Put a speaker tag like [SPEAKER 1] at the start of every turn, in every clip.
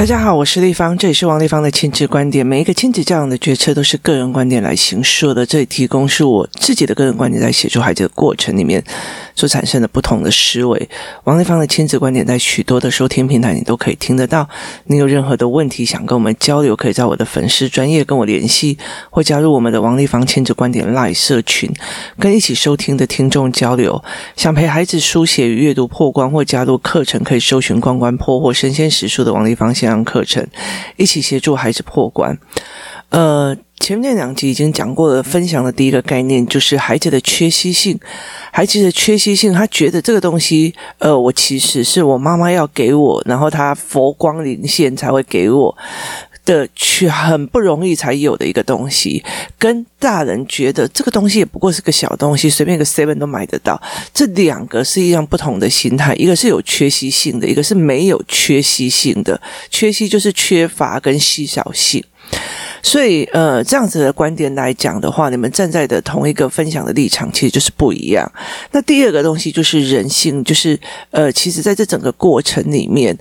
[SPEAKER 1] 大家好，我是丽芳，这里是王丽芳的亲子观点。每一个亲子教养的决策都是个人观点来形设的，这里提供是我自己的个人观点，在协助孩子的过程里面所产生的不同的思维。王丽芳的亲子观点在许多的收听平台你都可以听得到。你有任何的问题想跟我们交流，可以在我的粉丝专业跟我联系，或加入我们的王丽芳亲子观点 Live 社群，跟一起收听的听众交流。想陪孩子书写与阅读破关，或加入课程，可以搜寻“关关破”或“神仙实书”的王丽芳先上课程，一起协助孩子破关。呃，前面两集已经讲过了，分享的第一个概念就是孩子的缺席性。孩子的缺席性，他觉得这个东西，呃，我其实是我妈妈要给我，然后他佛光临现才会给我。的去很不容易才有的一个东西，跟大人觉得这个东西也不过是个小东西，随便一个 seven 都买得到。这两个是一样不同的心态，一个是有缺席性的，一个是没有缺席性的。缺席就是缺乏跟稀少性。所以，呃，这样子的观点来讲的话，你们站在的同一个分享的立场，其实就是不一样。那第二个东西就是人性，就是呃，其实在这整个过程里面，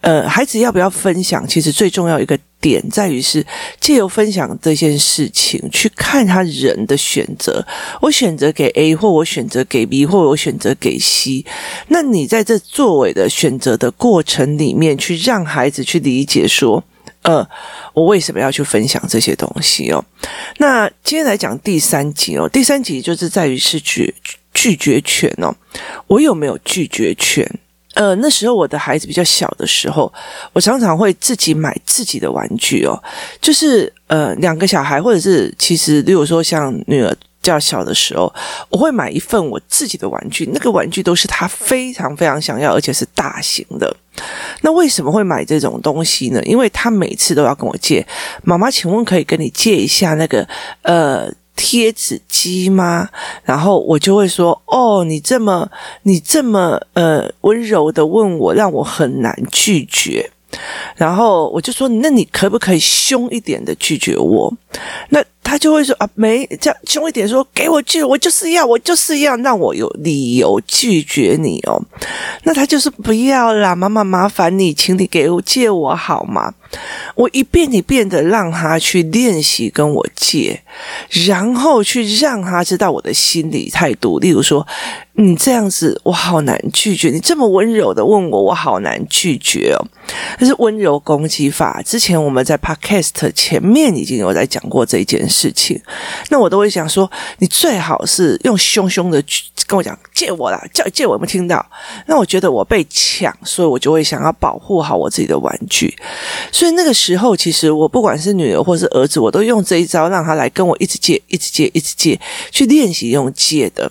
[SPEAKER 1] 呃，孩子要不要分享，其实最重要一个。点在于是借由分享这件事情，去看他人的选择。我选择给 A，或我选择给 B，或我选择给 C。那你在这作为的选择的过程里面，去让孩子去理解说，呃，我为什么要去分享这些东西哦？那今天来讲第三集哦，第三集就是在于是拒拒绝权哦，我有没有拒绝权？呃，那时候我的孩子比较小的时候，我常常会自己买自己的玩具哦，就是呃，两个小孩，或者是其实，例如说像女儿较小的时候，我会买一份我自己的玩具，那个玩具都是他非常非常想要，而且是大型的。那为什么会买这种东西呢？因为他每次都要跟我借，妈妈，请问可以跟你借一下那个呃。贴纸机吗？然后我就会说：“哦，你这么你这么呃温柔的问我，让我很难拒绝。”然后我就说：“那你可不可以凶一点的拒绝我？”那他就会说：“啊，没这样凶一点说，给我拒，我就是要，我就是要让我有理由拒绝你哦。”那他就是不要啦，妈妈麻烦你，请你给我借我好吗？我一遍一遍的让他去练习跟我借，然后去让他知道我的心理态度。例如说，你这样子我好难拒绝，你这么温柔的问我，我好难拒绝哦。这是温柔攻击法。之前我们在 Podcast 前面已经有在讲过这件事事情。那我都会想说，你最好是用凶凶的跟我讲借我啦，叫借我有没有听到？那我觉得我被抢，所以我就会想要保护好我自己的玩具。所以那个时候，其实我不管是女儿或是儿子，我都用这一招，让他来跟我一直借，一直借，一直借，去练习用借的。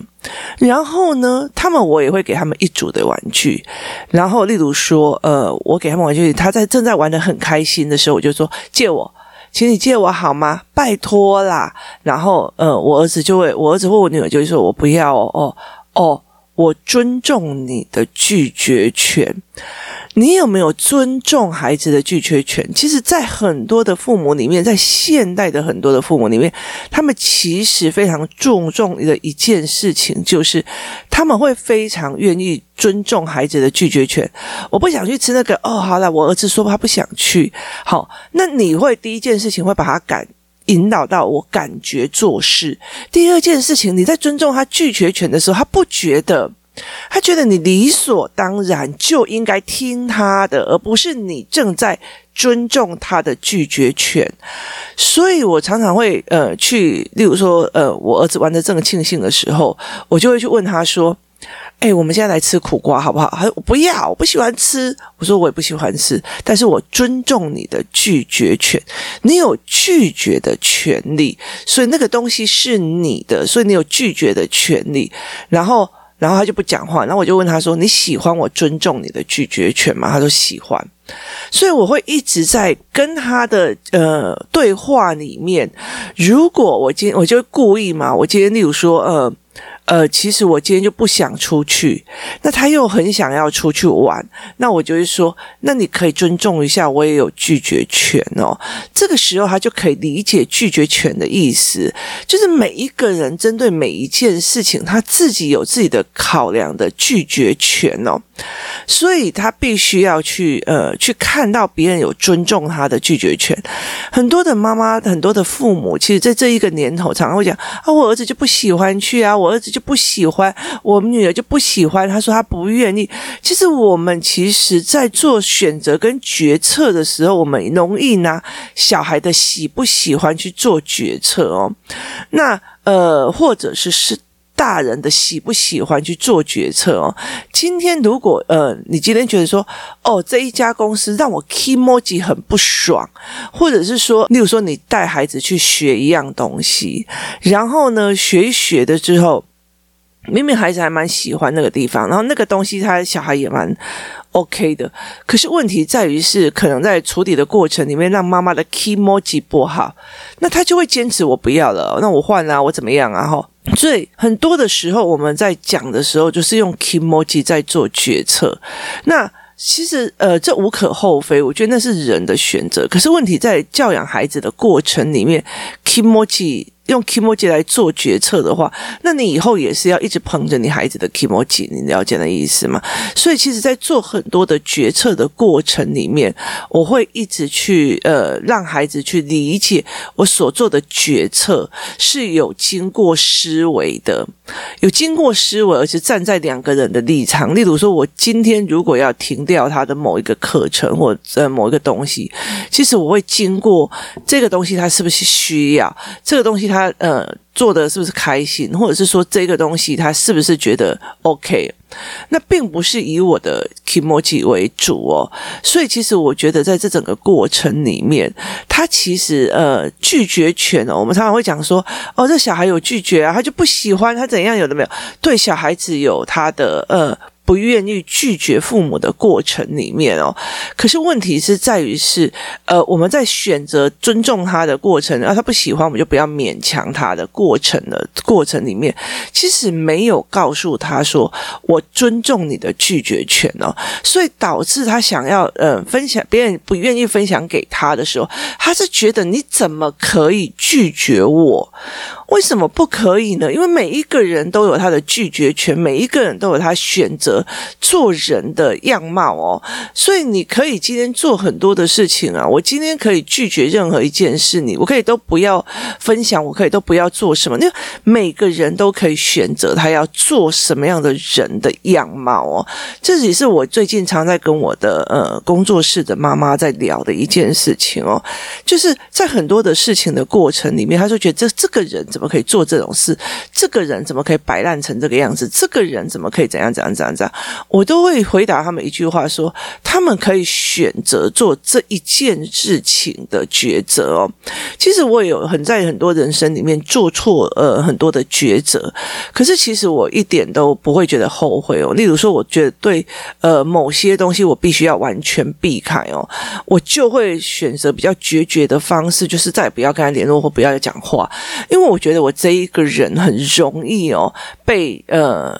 [SPEAKER 1] 然后呢，他们我也会给他们一组的玩具。然后，例如说，呃，我给他们玩具，他在正在玩得很开心的时候，我就说借我，请你借我好吗？拜托啦。然后，呃，我儿子就会，我儿子或我女儿就会说，我不要哦，哦，哦，我尊重你的拒绝权。你有没有尊重孩子的拒绝权？其实，在很多的父母里面，在现代的很多的父母里面，他们其实非常注重的一件事情，就是他们会非常愿意尊重孩子的拒绝权。我不想去吃那个，哦，好了，我儿子说他不想去，好，那你会第一件事情会把他感引导到我感觉做事。第二件事情，你在尊重他拒绝权的时候，他不觉得。他觉得你理所当然就应该听他的，而不是你正在尊重他的拒绝权。所以我常常会呃去，例如说呃我儿子玩得正庆幸的时候，我就会去问他说：“哎，我们现在来吃苦瓜好不好？”他说：“我不要，我不喜欢吃。”我说：“我也不喜欢吃，但是我尊重你的拒绝权，你有拒绝的权利，所以那个东西是你的，所以你有拒绝的权利。”然后。然后他就不讲话，然后我就问他说：“你喜欢我尊重你的拒绝权吗？”他说喜欢，所以我会一直在跟他的呃对话里面。如果我今我就故意嘛，我今天例如说呃呃，其实我今天就不想出去，那他又很想要出去玩，那我就会说，那你可以尊重一下，我也有拒绝权哦。这个时候他就可以理解拒绝权的意思，就是每一个人针对每一件事情，他自己有自己的考量的拒绝权哦，所以他必须要去呃去看到别人有尊重他的拒绝权。很多的妈妈，很多的父母，其实在这一个年头，常常会讲啊，我儿子就不喜欢去啊，我儿子。就不喜欢，我们女儿就不喜欢。她说她不愿意。其实我们其实，在做选择跟决策的时候，我们容易拿小孩的喜不喜欢去做决策哦。那呃，或者是是大人的喜不喜欢去做决策哦。今天如果呃，你今天觉得说，哦，这一家公司让我 kimoji 很不爽，或者是说，例如说你带孩子去学一样东西，然后呢，学一学的之后。明明孩子还蛮喜欢那个地方，然后那个东西他小孩也蛮 OK 的，可是问题在于是可能在处理的过程里面让妈妈的 kimoji 不好，那他就会坚持我不要了，那我换啊，我怎么样啊？哈，所以很多的时候我们在讲的时候就是用 kimoji 在做决策，那其实呃这无可厚非，我觉得那是人的选择，可是问题在教养孩子的过程里面 kimoji。用 kimoji 来做决策的话，那你以后也是要一直捧着你孩子的 kimoji，你了解的意思吗？所以，其实，在做很多的决策的过程里面，我会一直去呃，让孩子去理解我所做的决策是有经过思维的，有经过思维，而且站在两个人的立场。例如说，我今天如果要停掉他的某一个课程或者某一个东西，其实我会经过这个东西，他是不是需要这个东西？他呃做的是不是开心，或者是说这个东西他是不是觉得 OK？那并不是以我的 kimoji 为主哦，所以其实我觉得在这整个过程里面，他其实呃拒绝权哦，我们常常会讲说哦，这小孩有拒绝啊，他就不喜欢他怎样，有的没有？对小孩子有他的呃。不愿意拒绝父母的过程里面哦，可是问题是在于是，呃，我们在选择尊重他的过程，啊，他不喜欢，我们就不要勉强他的过程的过程里面，其实没有告诉他说我尊重你的拒绝权哦，所以导致他想要呃分享，别人不愿意分享给他的时候，他是觉得你怎么可以拒绝我？为什么不可以呢？因为每一个人都有他的拒绝权，每一个人都有他选择做人的样貌哦。所以你可以今天做很多的事情啊。我今天可以拒绝任何一件事，你我可以都不要分享，我可以都不要做什么。因为每个人都可以选择他要做什么样的人的样貌哦。这也是我最近常在跟我的呃工作室的妈妈在聊的一件事情哦。就是在很多的事情的过程里面，他就觉得这这个人怎么。怎么可以做这种事？这个人怎么可以摆烂成这个样子？这个人怎么可以怎样怎样怎样怎样？我都会回答他们一句话说：他们可以选择做这一件事情的抉择哦。其实我有很在很多人生里面做错呃很多的抉择，可是其实我一点都不会觉得后悔哦。例如说，我觉得对呃某些东西我必须要完全避开哦，我就会选择比较决绝的方式，就是再也不要跟他联络或不要讲话，因为我觉。觉得我这一个人很容易哦，被呃，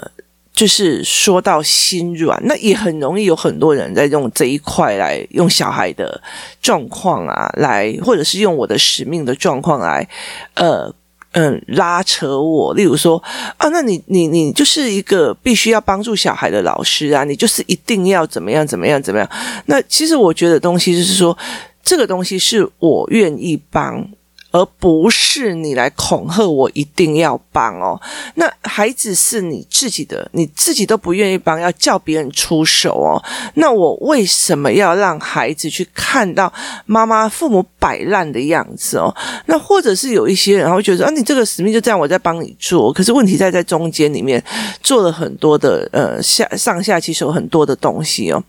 [SPEAKER 1] 就是说到心软，那也很容易有很多人在用这一块来用小孩的状况啊，来或者是用我的使命的状况来，呃，嗯，拉扯我。例如说啊，那你你你就是一个必须要帮助小孩的老师啊，你就是一定要怎么样怎么样怎么样。那其实我觉得东西就是说，这个东西是我愿意帮。而不是你来恐吓我一定要帮哦，那孩子是你自己的，你自己都不愿意帮，要叫别人出手哦。那我为什么要让孩子去看到妈妈、父母摆烂的样子哦？那或者是有一些人会觉得啊，你这个使命就这样，我在帮你做。可是问题在在中间里面做了很多的呃下上下其实有很多的东西哦。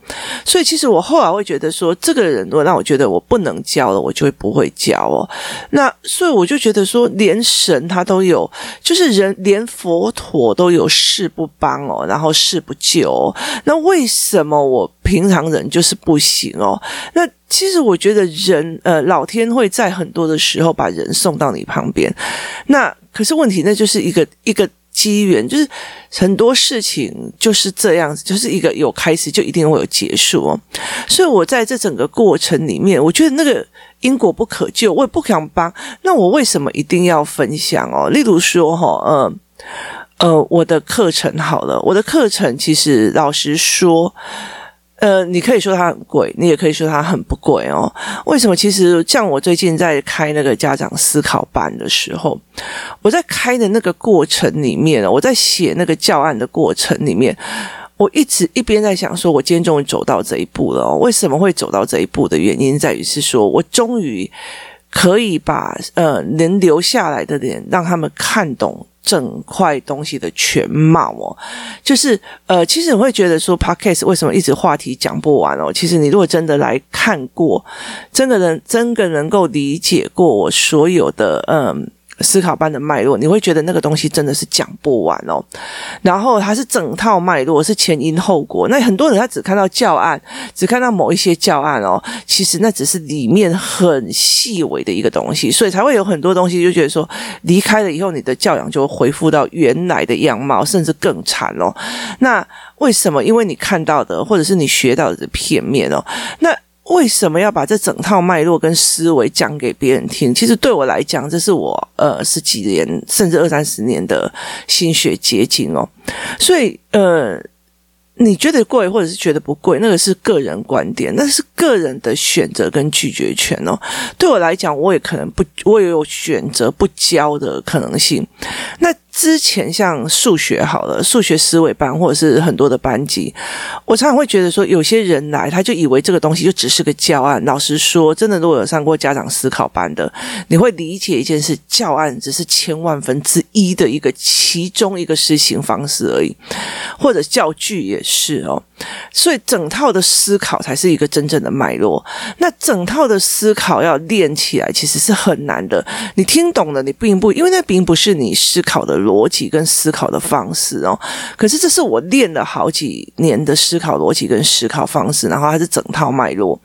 [SPEAKER 1] 所以其实我后来会觉得说，这个人如果让我觉得我不能教了，我就会不会教哦。那所以我就觉得说，连神他都有，就是人连佛陀都有事不帮哦，然后事不救。那为什么我平常人就是不行哦？那其实我觉得人，呃，老天会在很多的时候把人送到你旁边。那可是问题，那就是一个一个机缘，就是很多事情就是这样子，就是一个有开始就一定会有结束哦。所以我在这整个过程里面，我觉得那个因果不可救，我也不想帮。那我为什么一定要分享哦？例如说哈，呃呃，我的课程好了，我的课程其实老实说。呃，你可以说它很贵，你也可以说它很不贵哦。为什么？其实像我最近在开那个家长思考班的时候，我在开的那个过程里面，我在写那个教案的过程里面，我一直一边在想，说我今天终于走到这一步了哦。为什么会走到这一步的原因，在于是说我终于可以把呃能留下来的人，让他们看懂。整块东西的全貌哦，就是呃，其实你会觉得说，Podcast 为什么一直话题讲不完哦？其实你如果真的来看过，真的能真的能够理解过我所有的嗯。思考班的脉络，你会觉得那个东西真的是讲不完哦。然后它是整套脉络，是前因后果。那很多人他只看到教案，只看到某一些教案哦，其实那只是里面很细微的一个东西，所以才会有很多东西就觉得说，离开了以后，你的教养就会恢复到原来的样貌，甚至更惨哦。那为什么？因为你看到的，或者是你学到的片面哦。那为什么要把这整套脉络跟思维讲给别人听？其实对我来讲，这是我呃十几年甚至二三十年的心血结晶哦。所以呃。你觉得贵，或者是觉得不贵，那个是个人观点，那是个人的选择跟拒绝权哦。对我来讲，我也可能不，我也有选择不交的可能性。那之前像数学好了，数学思维班或者是很多的班级，我常常会觉得说，有些人来，他就以为这个东西就只是个教案。老实说，真的，如果有上过家长思考班的，你会理解一件事：教案只是千万分之一的一个其中一个实行方式而已，或者教具也。是哦，所以整套的思考才是一个真正的脉络。那整套的思考要练起来，其实是很难的。你听懂了，你并不，因为那并不是你思考的逻辑跟思考的方式哦。可是这是我练了好几年的思考逻辑跟思考方式，然后它是整套脉络。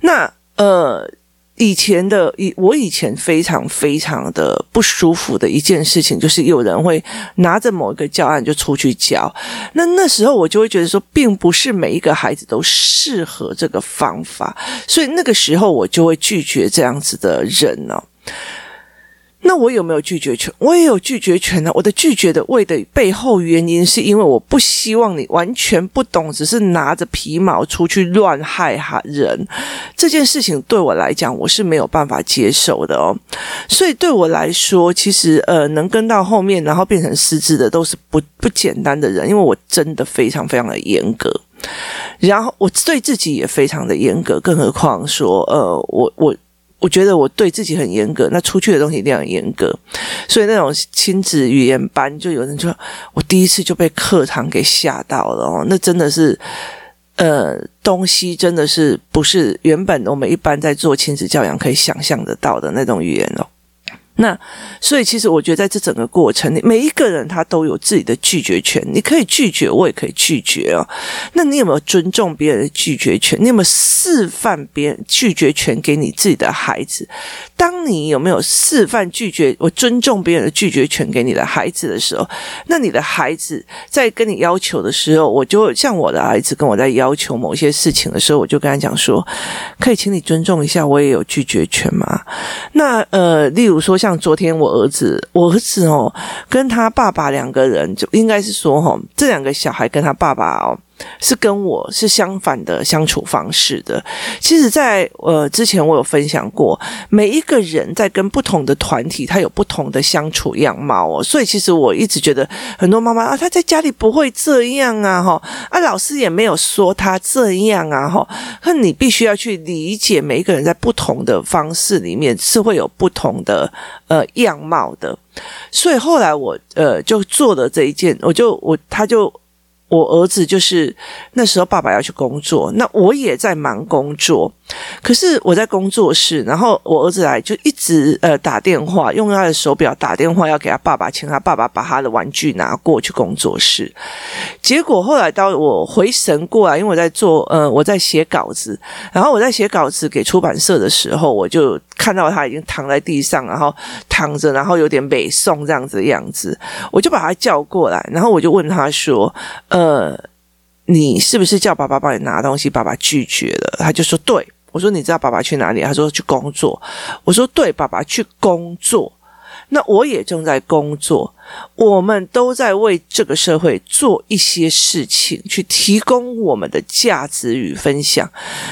[SPEAKER 1] 那呃。以前的以我以前非常非常的不舒服的一件事情，就是有人会拿着某一个教案就出去教，那那时候我就会觉得说，并不是每一个孩子都适合这个方法，所以那个时候我就会拒绝这样子的人呢、哦。那我有没有拒绝权？我也有拒绝权呢。我的拒绝的为的背后原因，是因为我不希望你完全不懂，只是拿着皮毛出去乱害哈人。这件事情对我来讲，我是没有办法接受的哦。所以对我来说，其实呃，能跟到后面，然后变成师资的，都是不不简单的人，因为我真的非常非常的严格，然后我对自己也非常的严格，更何况说呃，我我。我觉得我对自己很严格，那出去的东西一定要很严格，所以那种亲子语言班，就有人说，我第一次就被课堂给吓到了哦，那真的是，呃，东西真的是不是原本我们一般在做亲子教养可以想象得到的那种语言哦。那所以，其实我觉得在这整个过程里，每一个人他都有自己的拒绝权。你可以拒绝，我也可以拒绝哦。那你有没有尊重别人的拒绝权？你有没有示范别人拒绝权给你自己的孩子？当你有没有示范拒绝，我尊重别人的拒绝权给你的孩子的时候，那你的孩子在跟你要求的时候，我就像我的儿子跟我在要求某些事情的时候，我就跟他讲说：可以请你尊重一下，我也有拒绝权吗？那呃，例如说像。昨天我儿子，我儿子哦，跟他爸爸两个人，就应该是说哈，这两个小孩跟他爸爸哦。是跟我是相反的相处方式的。其实在，呃之前我有分享过，每一个人在跟不同的团体，他有不同的相处样貌哦。所以其实我一直觉得，很多妈妈啊，他在家里不会这样啊，哈啊，老师也没有说他这样啊，哈。那你必须要去理解，每一个人在不同的方式里面是会有不同的呃样貌的。所以后来我呃就做了这一件，我就我他就。我儿子就是那时候，爸爸要去工作，那我也在忙工作。可是我在工作室，然后我儿子来就一直呃打电话，用他的手表打电话要给他爸爸，请他爸爸把他的玩具拿过去工作室。结果后来到我回神过来，因为我在做呃我在写稿子，然后我在写稿子给出版社的时候，我就看到他已经躺在地上，然后躺着，然后有点北宋这样子的样子，我就把他叫过来，然后我就问他说：“呃。”你是不是叫爸爸帮你拿东西？爸爸拒绝了，他就说：“对。”我说：“你知道爸爸去哪里？”他说：“去工作。”我说：“对，爸爸去工作。”那我也正在工作，我们都在为这个社会做一些事情，去提供我们的价值与分享。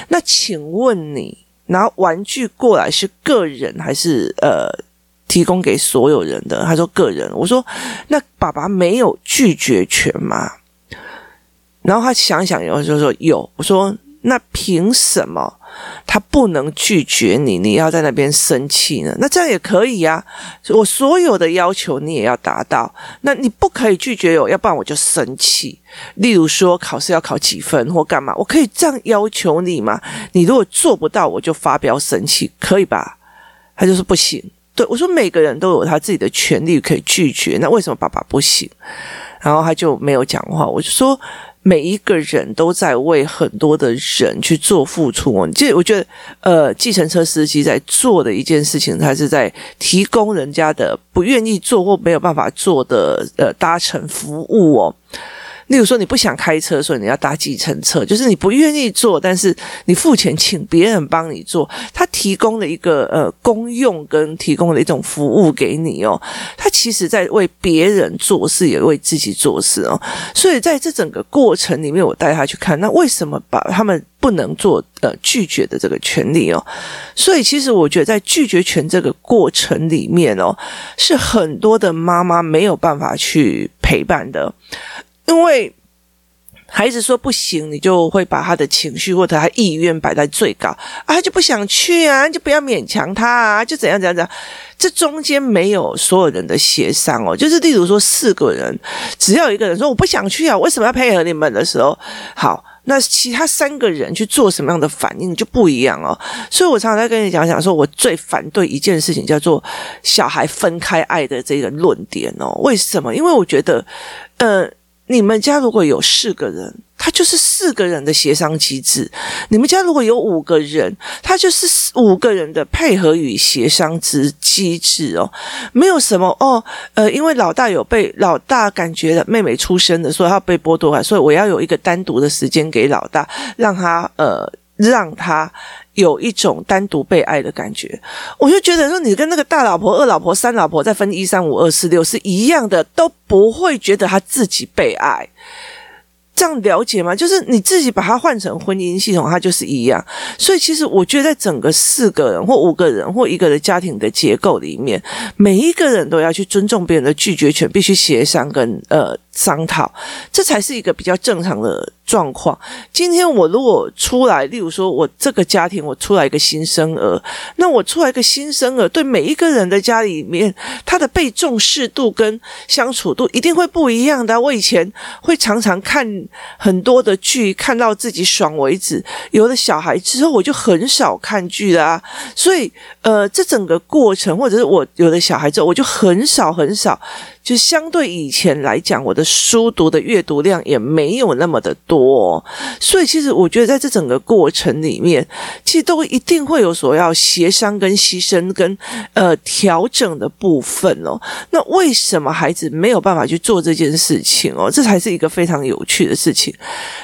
[SPEAKER 1] 那请问你拿玩具过来是个人还是呃提供给所有人的？他说：“个人。”我说：“那爸爸没有拒绝权吗？”然后他想想以后就说有，我说那凭什么他不能拒绝你？你要在那边生气呢？那这样也可以呀、啊。我所有的要求你也要达到，那你不可以拒绝我，要不然我就生气。例如说考试要考几分或干嘛，我可以这样要求你吗？你如果做不到，我就发飙生气，可以吧？他就说不行。对，我说每个人都有他自己的权利可以拒绝，那为什么爸爸不行？然后他就没有讲话。我就说。每一个人都在为很多的人去做付出哦，这我觉得，呃，计程车司机在做的一件事情，他是在提供人家的不愿意做或没有办法做的呃搭乘服务哦。例如说，你不想开车，所以你要搭计程车，就是你不愿意做，但是你付钱请别人帮你做，他提供了一个呃公用跟提供了一种服务给你哦，他其实在为别人做事，也为自己做事哦，所以在这整个过程里面，我带他去看，那为什么把他们不能做呃拒绝的这个权利哦？所以其实我觉得在拒绝权这个过程里面哦，是很多的妈妈没有办法去陪伴的。因为孩子说不行，你就会把他的情绪或者他意愿摆在最高啊，他就不想去啊，就不要勉强他啊，就怎样怎样怎样。这中间没有所有人的协商哦，就是例如说四个人，只要一个人说我不想去啊，为什么要配合你们的时候，好，那其他三个人去做什么样的反应就不一样哦。所以我常常在跟你讲讲，说我最反对一件事情叫做小孩分开爱的这个论点哦。为什么？因为我觉得，呃。你们家如果有四个人，他就是四个人的协商机制；你们家如果有五个人，他就是五个人的配合与协商之机制哦。没有什么哦，呃，因为老大有被老大感觉妹妹出生的，所以他被剥夺了，所以我要有一个单独的时间给老大，让他呃，让他。有一种单独被爱的感觉，我就觉得说，你跟那个大老婆、二老婆、三老婆再分一三五二四六是一样的，都不会觉得他自己被爱。这样了解吗？就是你自己把它换成婚姻系统，它就是一样。所以其实我觉得，在整个四个人或五个人或一个的家庭的结构里面，每一个人都要去尊重别人的拒绝权，必须协商跟呃商讨，这才是一个比较正常的。状况。今天我如果出来，例如说，我这个家庭我出来一个新生儿，那我出来一个新生儿，对每一个人的家里面，他的被重视度跟相处度一定会不一样的。我以前会常常看很多的剧，看到自己爽为止。有了小孩之后，我就很少看剧啦啊。所以，呃，这整个过程，或者是我有了小孩之后，我就很少很少。就相对以前来讲，我的书读的阅读量也没有那么的多，所以其实我觉得在这整个过程里面，其实都一定会有所要协商跟牺牲跟呃调整的部分哦。那为什么孩子没有办法去做这件事情哦？这才是一个非常有趣的事情。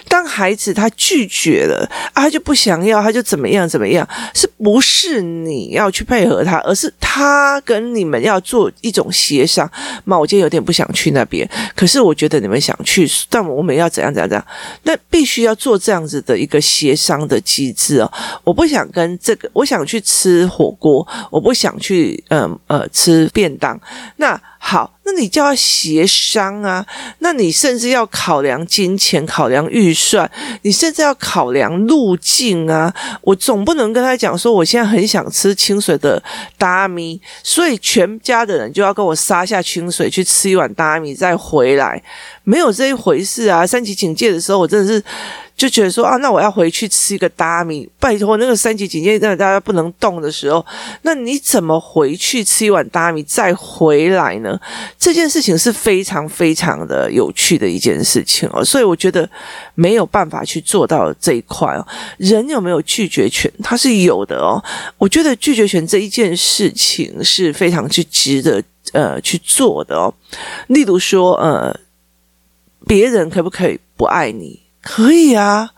[SPEAKER 1] 当孩子他拒绝了啊，他就不想要，他就怎么样怎么样，是不是你要去配合他，而是他跟你们要做一种协商？嘛。我今天有点不想去那边，可是我觉得你们想去，但我们要怎样怎样怎样？那必须要做这样子的一个协商的机制哦。我不想跟这个，我想去吃火锅，我不想去，嗯，呃吃便当。那好。那你就要协商啊，那你甚至要考量金钱，考量预算，你甚至要考量路径啊。我总不能跟他讲说，我现在很想吃清水的大米，所以全家的人就要跟我杀下清水去吃一碗大米再回来，没有这一回事啊。三级警戒的时候，我真的是。就觉得说啊，那我要回去吃一个大米，拜托那个三级警戒让大家不能动的时候，那你怎么回去吃一碗大米再回来呢？这件事情是非常非常的有趣的一件事情哦，所以我觉得没有办法去做到这一块哦。人有没有拒绝权？他是有的哦。我觉得拒绝权这一件事情是非常去值得呃去做的哦。例如说呃。别人可不可以不爱你？可以啊。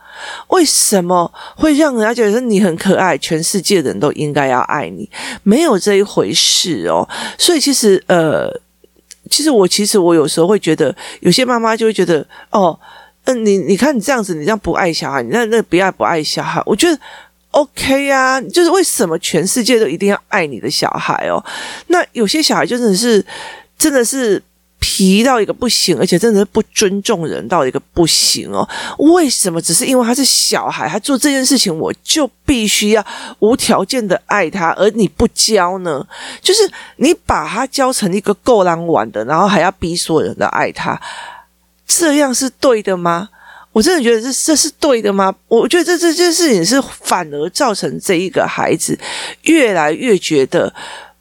[SPEAKER 1] 为什么会让人家觉得你很可爱？全世界的人都应该要爱你？没有这一回事哦。所以其实呃，其实我其实我有时候会觉得，有些妈妈就会觉得哦，嗯、你你看你这样子，你这样不爱小孩，你那那不要不爱小孩。我觉得 OK 啊，就是为什么全世界都一定要爱你的小孩哦？那有些小孩就真的是真的是。皮到一个不行，而且真的是不尊重人到一个不行哦。为什么？只是因为他是小孩，他做这件事情，我就必须要无条件的爱他，而你不教呢？就是你把他教成一个够狼玩的，然后还要逼所有人都爱他，这样是对的吗？我真的觉得这这是对的吗？我觉得这这件事情是反而造成这一个孩子越来越觉得。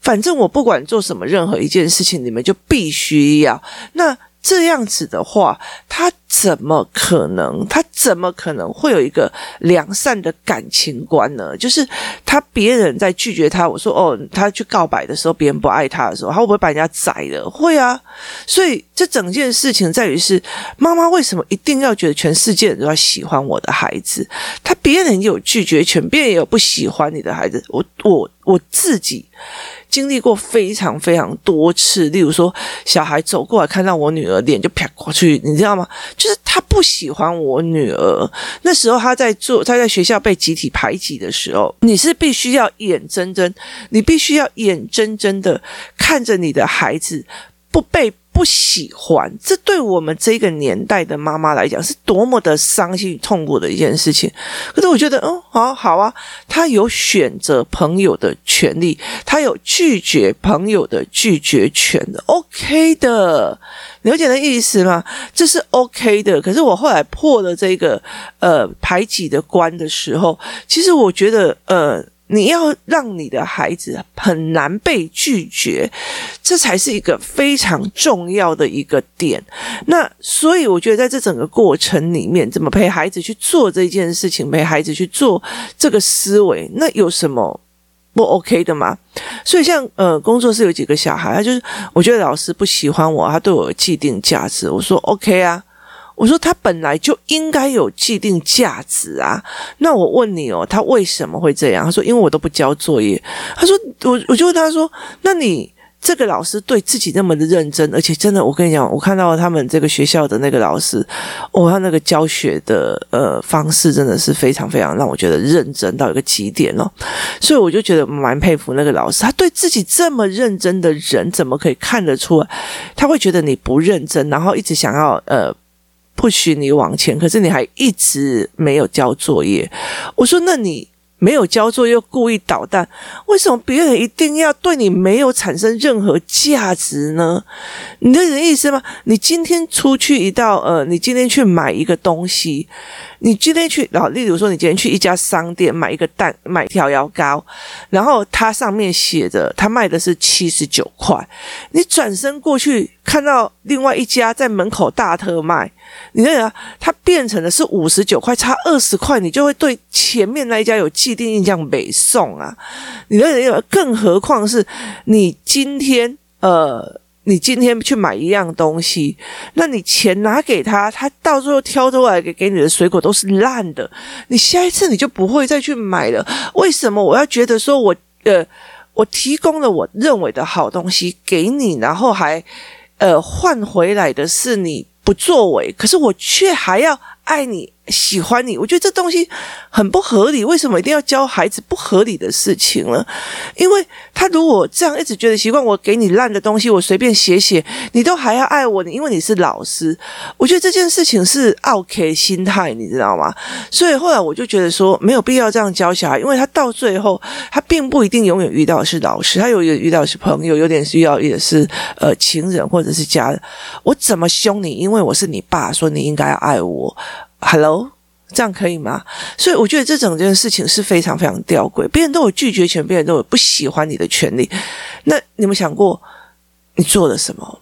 [SPEAKER 1] 反正我不管做什么，任何一件事情，你们就必须要。那这样子的话，他怎么可能？他怎么可能会有一个良善的感情观呢？就是他别人在拒绝他，我说哦，他去告白的时候，别人不爱他的时候，他会不会把人家宰了？会啊。所以这整件事情在于是妈妈为什么一定要觉得全世界人都要喜欢我的孩子？他别人有拒绝权，别人也有不喜欢你的孩子。我我我自己。经历过非常非常多次，例如说，小孩走过来看到我女儿，脸就啪过去，你知道吗？就是他不喜欢我女儿。那时候他在做，他在学校被集体排挤的时候，你是必须要眼睁睁，你必须要眼睁睁的看着你的孩子不被。不喜欢，这对我们这个年代的妈妈来讲是多么的伤心与痛苦的一件事情。可是我觉得，哦，好好啊，他有选择朋友的权利，他有拒绝朋友的拒绝权的，OK 的，了解的意思吗？这是 OK 的。可是我后来破了这个呃排挤的关的时候，其实我觉得，呃。你要让你的孩子很难被拒绝，这才是一个非常重要的一个点。那所以我觉得在这整个过程里面，怎么陪孩子去做这件事情，陪孩子去做这个思维，那有什么不 OK 的吗？所以像呃，工作室有几个小孩，他就是我觉得老师不喜欢我，他对我有既定价值。我说 OK 啊。我说他本来就应该有既定价值啊，那我问你哦，他为什么会这样？他说因为我都不交作业。他说我我就问他说，那你这个老师对自己那么的认真，而且真的，我跟你讲，我看到他们这个学校的那个老师，哦，他那个教学的呃方式真的是非常非常让我觉得认真到一个极点哦，所以我就觉得蛮佩服那个老师，他对自己这么认真的人，怎么可以看得出？他会觉得你不认真，然后一直想要呃。不许你往前，可是你还一直没有交作业。我说，那你没有交作业又故意捣蛋，为什么别人一定要对你没有产生任何价值呢？你的意思吗？你今天出去一道，呃，你今天去买一个东西。你今天去，然后例如说，你今天去一家商店买一个蛋，买一条牙膏，然后它上面写着，它卖的是七十九块。你转身过去，看到另外一家在门口大特卖，你那个它变成的是五十九块，差二十块，你就会对前面那一家有既定印象，北送啊，你那更何况是你今天呃。你今天去买一样东西，那你钱拿给他，他到最后挑出来给给你的水果都是烂的，你下一次你就不会再去买了。为什么我要觉得说我呃，我提供了我认为的好东西给你，然后还呃换回来的是你不作为，可是我却还要爱你？喜欢你，我觉得这东西很不合理。为什么一定要教孩子不合理的事情呢？因为他如果这样一直觉得习惯，我给你烂的东西，我随便写写，你都还要爱我，你因为你是老师。我觉得这件事情是 OK 心态，你知道吗？所以后来我就觉得说，没有必要这样教小孩，因为他到最后，他并不一定永远遇到是老师，他有也遇到是朋友，有点需要也是呃情人或者是家人。我怎么凶你？因为我是你爸，说你应该爱我。Hello，这样可以吗？所以我觉得这整件事情是非常非常吊诡。别人都有拒绝权，别人都有不喜欢你的权利。那你有没有想过，你做了什么？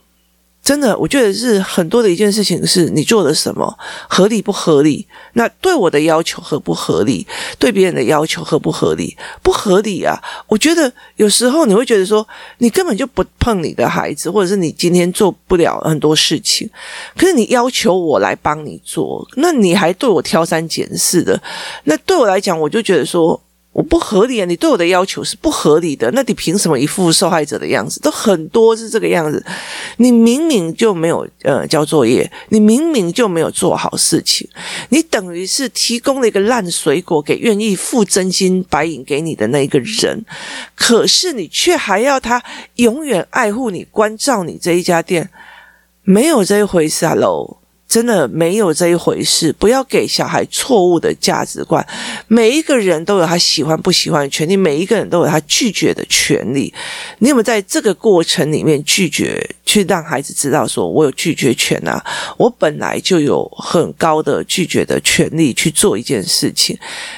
[SPEAKER 1] 真的，我觉得是很多的一件事情，是你做了什么，合理不合理？那对我的要求合不合理？对别人的要求合不合理？不合理啊！我觉得有时候你会觉得说，你根本就不碰你的孩子，或者是你今天做不了很多事情，可是你要求我来帮你做，那你还对我挑三拣四的，那对我来讲，我就觉得说。我不合理啊！你对我的要求是不合理的，那你凭什么一副受害者的样子？都很多是这个样子。你明明就没有呃交作业，你明明就没有做好事情，你等于是提供了一个烂水果给愿意付真金白银给你的那一个人，可是你却还要他永远爱护你、关照你这一家店，没有这一回事啊喽。真的没有这一回事，不要给小孩错误的价值观。每一个人都有他喜欢不喜欢的权利，每一个人都有他拒绝的权利。你有没有在这个过程里面拒绝，去让孩子知道说，我有拒绝权啊？我本来就有很高的拒绝的权利去做一件事情。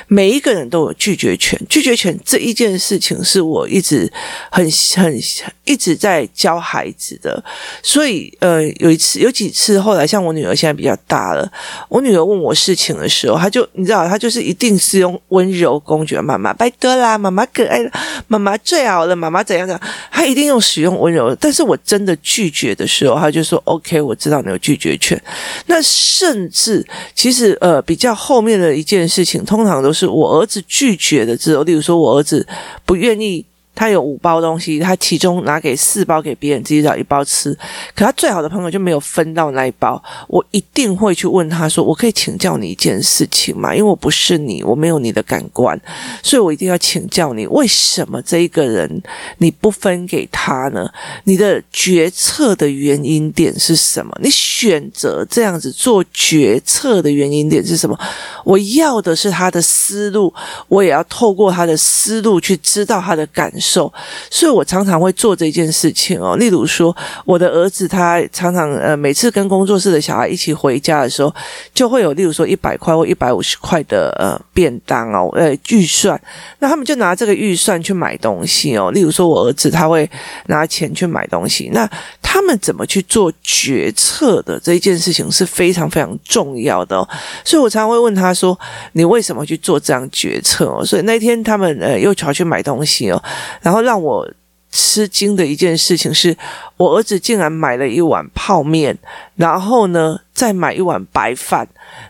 [SPEAKER 1] 每一个人都有拒绝权，拒绝权这一件事情是我一直很很一直在教孩子的。所以，呃，有一次，有几次，后来像我女儿。现在比较大了，我女儿问我事情的时候，她就你知道，她就是一定是用温柔公爵妈妈拜托啦，妈妈可爱了，妈妈最好了，妈妈怎样的，她一定用使用温柔。但是我真的拒绝的时候，她就说 OK，我知道你有拒绝权。那甚至其实呃比较后面的一件事情，通常都是我儿子拒绝的之后，例如说我儿子不愿意。他有五包东西，他其中拿给四包给别人，自己找一包吃。可他最好的朋友就没有分到那一包。我一定会去问他说：“我可以请教你一件事情吗？因为我不是你，我没有你的感官，所以我一定要请教你，为什么这一个人你不分给他呢？你的决策的原因点是什么？你选择这样子做决策的原因点是什么？我要的是他的思路，我也要透过他的思路去知道他的感受。”受，所以我常常会做这件事情哦。例如说，我的儿子他常常呃，每次跟工作室的小孩一起回家的时候，就会有例如说一百块或一百五十块的呃便当哦，呃预算，那他们就拿这个预算去买东西哦。例如说，我儿子他会拿钱去买东西，那他们怎么去做决策的这一件事情是非常非常重要的哦。所以我常常会问他说：“你为什么去做这样决策哦？”所以那天他们呃又跑去买东西哦。然后让我吃惊的一件事情是，我儿子竟然买了一碗泡面，然后呢再买一碗白饭。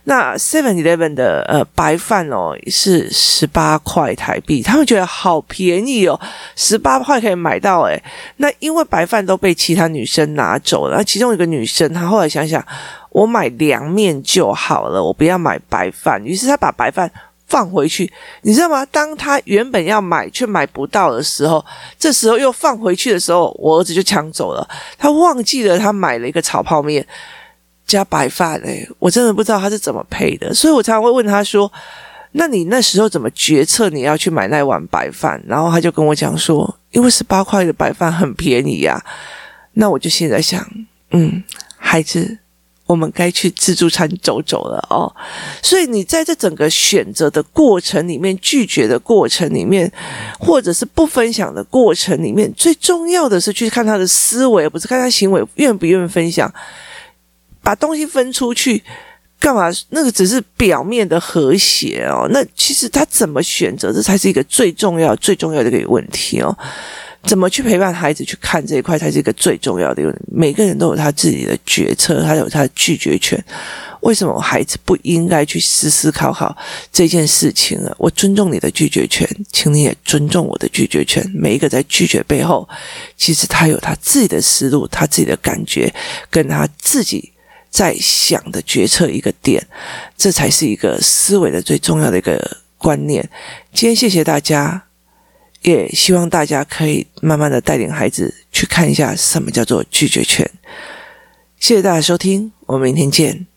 [SPEAKER 1] 那 Seven Eleven 的呃白饭哦是十八块台币，他们觉得好便宜哦，十八块可以买到诶。那因为白饭都被其他女生拿走了，其中一个女生她后来想想，我买凉面就好了，我不要买白饭。于是她把白饭。放回去，你知道吗？当他原本要买却买不到的时候，这时候又放回去的时候，我儿子就抢走了。他忘记了他买了一个炒泡面加白饭，诶，我真的不知道他是怎么配的。所以我常常会问他说：“那你那时候怎么决策你要去买那碗白饭？”然后他就跟我讲说：“因为十八块的白饭很便宜呀。”那我就现在想，嗯，孩子。我们该去自助餐走走了哦，所以你在这整个选择的过程里面，拒绝的过程里面，或者是不分享的过程里面，最重要的是去看他的思维，不是看他行为愿不愿意分享。把东西分出去干嘛？那个只是表面的和谐哦，那其实他怎么选择，这才是一个最重要、最重要的一个问题哦。怎么去陪伴孩子去看这一块，才是一个最重要的。每个人都有他自己的决策，他有他的拒绝权。为什么孩子不应该去思思考考这件事情呢？我尊重你的拒绝权，请你也尊重我的拒绝权。每一个在拒绝背后，其实他有他自己的思路，他自己的感觉，跟他自己在想的决策一个点，这才是一个思维的最重要的一个观念。今天谢谢大家。也希望大家可以慢慢的带领孩子去看一下什么叫做拒绝权。谢谢大家收听，我们明天见。